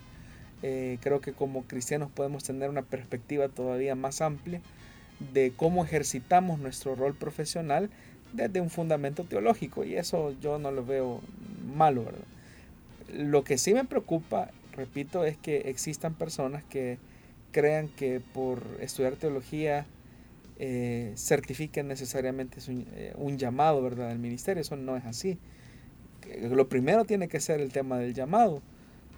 C: creo que como cristianos podemos tener una perspectiva todavía más amplia de cómo ejercitamos nuestro rol profesional desde un fundamento teológico y eso yo no lo veo malo, ¿verdad? Lo que sí me preocupa, repito, es que existan personas que crean que por estudiar teología eh, certifiquen necesariamente eh, un, llamado, ¿verdad?, del ministerio. Eso no es así. Lo primero tiene que ser el tema del llamado,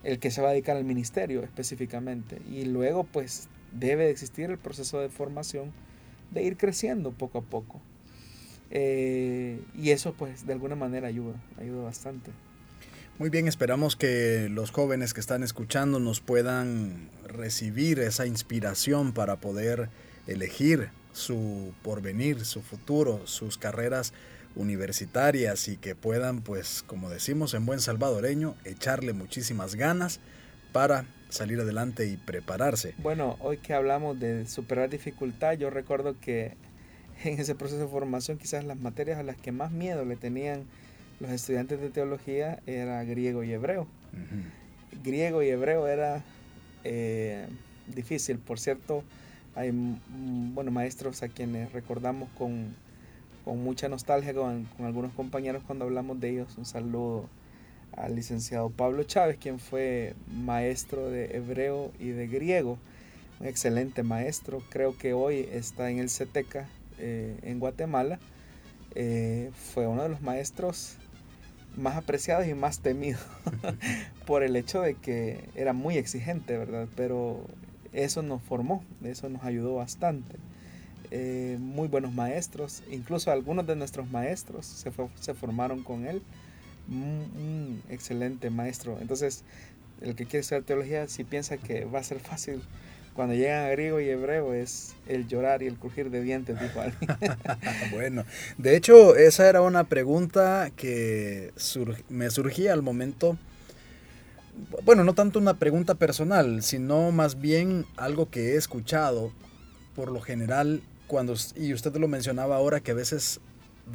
C: el que se va a dedicar al ministerio específicamente. Y luego, pues, debe existir el proceso de formación, de ir creciendo poco a poco. Eh, y eso, pues, de alguna manera ayuda, ayuda bastante.
B: Muy bien, esperamos que los jóvenes que están escuchando nos puedan recibir esa inspiración para poder elegir su porvenir, su futuro, sus carreras universitarias y que puedan, pues, como decimos en buen salvadoreño, echarle muchísimas ganas para salir adelante y prepararse.
C: Bueno, hoy que hablamos de superar dificultad, yo recuerdo que en ese proceso de formación quizás las materias a las que más miedo le tenían los estudiantes de teología era griego y hebreo. Griego y hebreo era eh, difícil. Por cierto, hay bueno, maestros a quienes recordamos con, mucha nostalgia con, algunos compañeros cuando hablamos de ellos. Un saludo al licenciado Pablo Chávez, quien fue maestro de hebreo y de griego. Un excelente maestro. Creo que hoy está en el CETECA eh, en Guatemala. Eh, fue uno de los maestros más apreciados y más temidos por el hecho de que era muy exigente, ¿verdad? Pero eso nos formó, eso nos ayudó bastante. Eh, muy buenos maestros, incluso algunos de nuestros maestros se, formaron con él. Un, excelente maestro. Entonces, el que quiere estudiar teología, si piensa que va a ser fácil cuando llegan a griego y hebreo es el llorar y el crujir de dientes, igual.
B: bueno, de hecho, esa era una pregunta que me surgía al momento. Bueno, no tanto una pregunta personal, sino más bien algo que he escuchado por lo general cuando, y usted lo mencionaba ahora, que a veces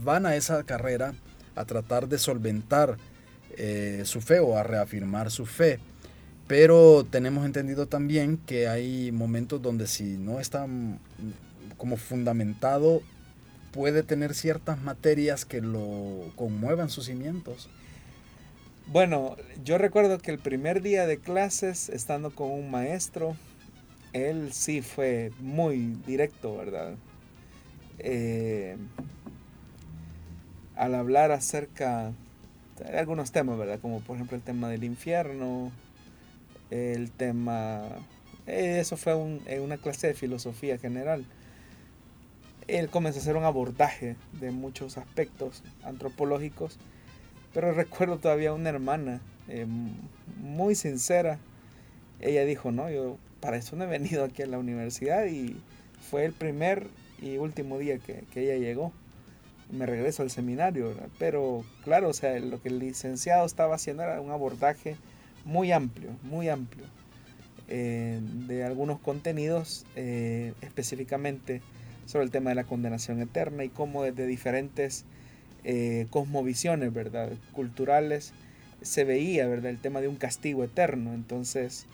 B: van a esa carrera a tratar de solventar eh, su fe o a reafirmar su fe. Pero tenemos entendido también que hay momentos donde si no está como fundamentado, puede tener ciertas materias que lo conmuevan sus cimientos.
C: Bueno, yo recuerdo que el primer día de clases, estando con un maestro, él sí fue muy directo, ¿verdad? Eh, al hablar acerca de algunos temas, ¿verdad? Como por ejemplo el tema del infierno, el tema, eh, eso fue en una clase de filosofía general. Él comenzó a hacer un abordaje de muchos aspectos antropológicos, pero recuerdo todavía una hermana eh, muy sincera. Ella dijo, no, yo para eso no he venido aquí a la universidad y fue el primer y último día que, ella llegó. Me regreso al seminario, pero claro, o sea, lo que el licenciado estaba haciendo era un abordaje muy amplio, muy amplio, eh, de algunos contenidos eh, específicamente sobre el tema de la condenación eterna y cómo desde diferentes eh, cosmovisiones, ¿verdad? Culturales se veía, ¿verdad? El tema de un castigo eterno. Entonces,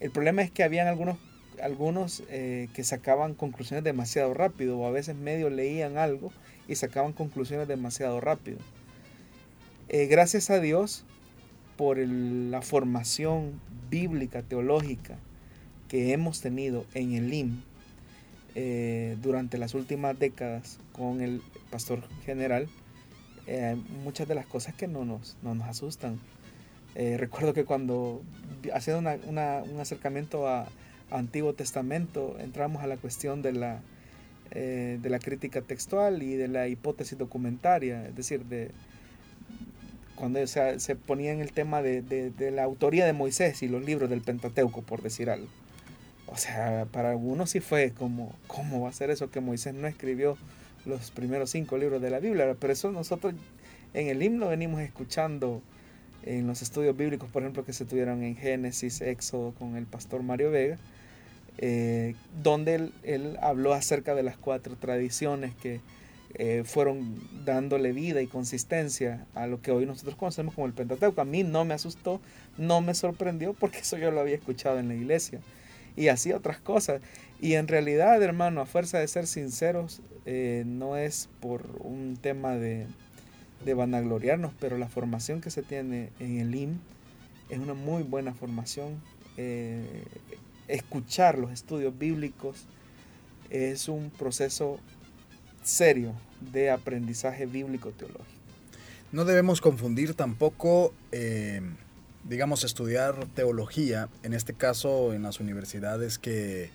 C: el problema es que habían algunos, algunos que sacaban conclusiones demasiado rápido o a veces medio leían algo y sacaban conclusiones demasiado rápido. gracias a Dios, por la formación bíblica, teológica que hemos tenido en el IM eh, durante las últimas décadas con el pastor general, eh, muchas de las cosas que no nos, nos asustan. Eh, recuerdo que cuando haciendo un acercamiento a, Antiguo Testamento, entramos a la cuestión de la eh, de la crítica textual y de la hipótesis documentaria, es decir, de cuando se ponía en el tema de, de, la autoría de Moisés y los libros del Pentateuco, por decir algo. O sea, para algunos sí fue como, ¿cómo va a ser eso que Moisés no escribió los primeros cinco libros de la Biblia? Pero eso nosotros en el himno venimos escuchando en los estudios bíblicos, por ejemplo, que se tuvieron en Génesis, Éxodo con el pastor Mario Vega, eh, donde él, habló acerca de las cuatro tradiciones que eh, fueron dándole vida y consistencia a lo que hoy nosotros conocemos como el Pentateuco. A mí no me asustó, no me sorprendió porque eso yo lo había escuchado en la iglesia y así otras cosas. Y en realidad, hermano, a fuerza de ser sinceros, eh, no es por un tema de, de vanagloriarnos, pero la formación que se tiene en el IM es una muy buena formación. Eh, escuchar los estudios bíblicos es un proceso serio de aprendizaje bíblico teológico.
B: No debemos confundir tampoco, eh, digamos, estudiar teología, en este caso en las universidades que,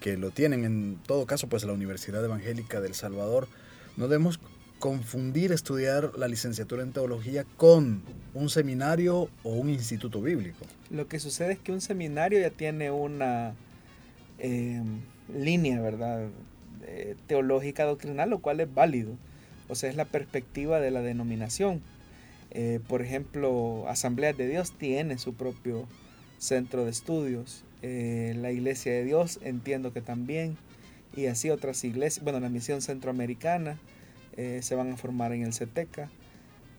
B: que lo tienen, en todo caso, pues la Universidad Evangélica del Salvador, no debemos confundir estudiar la licenciatura en teología con un seminario o un instituto bíblico.
C: Lo que sucede es que un seminario ya tiene una eh, línea, ¿verdad? teológica doctrinal, lo cual es válido. O sea, es la perspectiva de la denominación. Eh, por ejemplo, Asamblea de Dios tiene su propio centro de estudios. Eh, la Iglesia de Dios entiendo que también. Y así otras iglesias. Bueno, la Misión Centroamericana eh, se van a formar en el CETECA,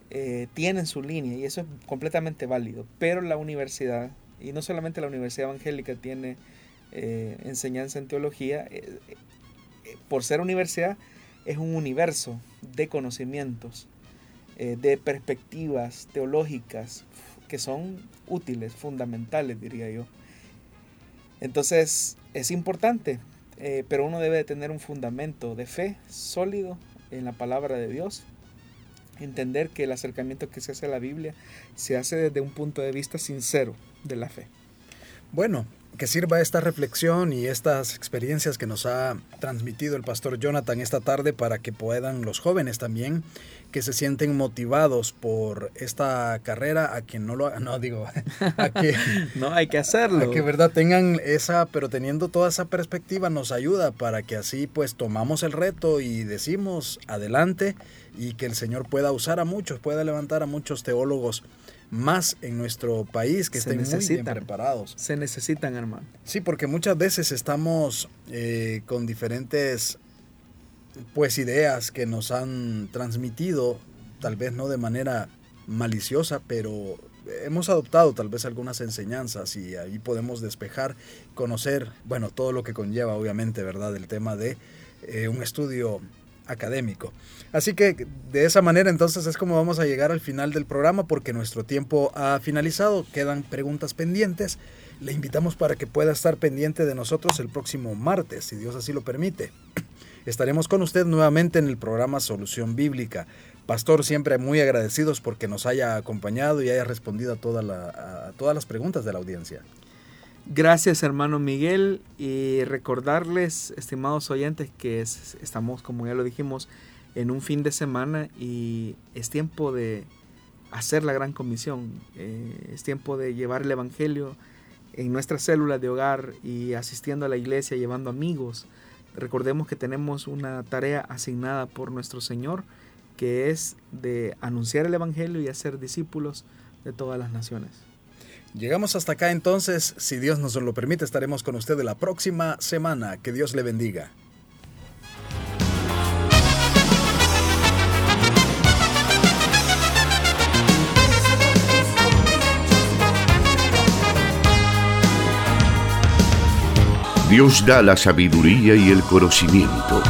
C: eh, tienen su línea y eso es completamente válido. Pero la universidad, y no solamente la Universidad Evangélica tiene enseñanza en teología, por ser universidad es un universo de conocimientos, de perspectivas teológicas que son útiles, fundamentales, diría yo. Entonces es importante, pero uno debe de tener un fundamento de fe sólido en la palabra de Dios. Entender que el acercamiento que se hace a la Biblia se hace desde un punto de vista sincero de la fe.
B: Bueno, que sirva esta reflexión y estas experiencias que nos ha transmitido el pastor Jonathan esta tarde para que puedan los jóvenes también que se sienten motivados por esta carrera, a quien no lo no digo, a que
C: no hay que hacerlo.
B: A que verdad tengan esa, pero teniendo toda esa perspectiva nos ayuda para que así pues tomamos el reto y decimos adelante y que el Señor pueda usar a muchos, pueda levantar a muchos teólogos más en nuestro país que estén muy bien preparados.
C: Se necesitan, hermano.
B: Sí, porque muchas veces estamos eh, con diferentes pues ideas que nos han transmitido, tal vez no de manera maliciosa, pero hemos adoptado tal vez algunas enseñanzas y ahí podemos despejar, conocer, bueno, todo lo que conlleva obviamente, ¿verdad? El tema de eh, un estudio académico. Así que de esa manera entonces es como vamos a llegar al final del programa porque nuestro tiempo ha finalizado, quedan preguntas pendientes. Le invitamos para que pueda estar pendiente de nosotros el próximo martes, si Dios así lo permite. Estaremos con usted nuevamente en el programa Solución Bíblica. Pastor, siempre muy agradecidos porque nos haya acompañado y haya respondido a, todas las preguntas de la audiencia.
C: Gracias hermano Miguel y recordarles, estimados oyentes, que estamos, como ya lo dijimos, en un fin de semana y es tiempo de hacer la gran comisión, eh, es tiempo de llevar el Evangelio en nuestras células de hogar y asistiendo a la iglesia, llevando amigos, Recordemos que tenemos una tarea asignada por nuestro Señor, que es de anunciar el Evangelio y hacer discípulos de todas las naciones.
B: Llegamos hasta acá entonces, si Dios nos lo permite, estaremos con usted la próxima semana. Que Dios le bendiga.
A: Dios da la sabiduría y el conocimiento.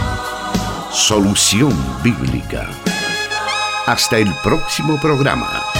A: Solución bíblica. Hasta el próximo programa.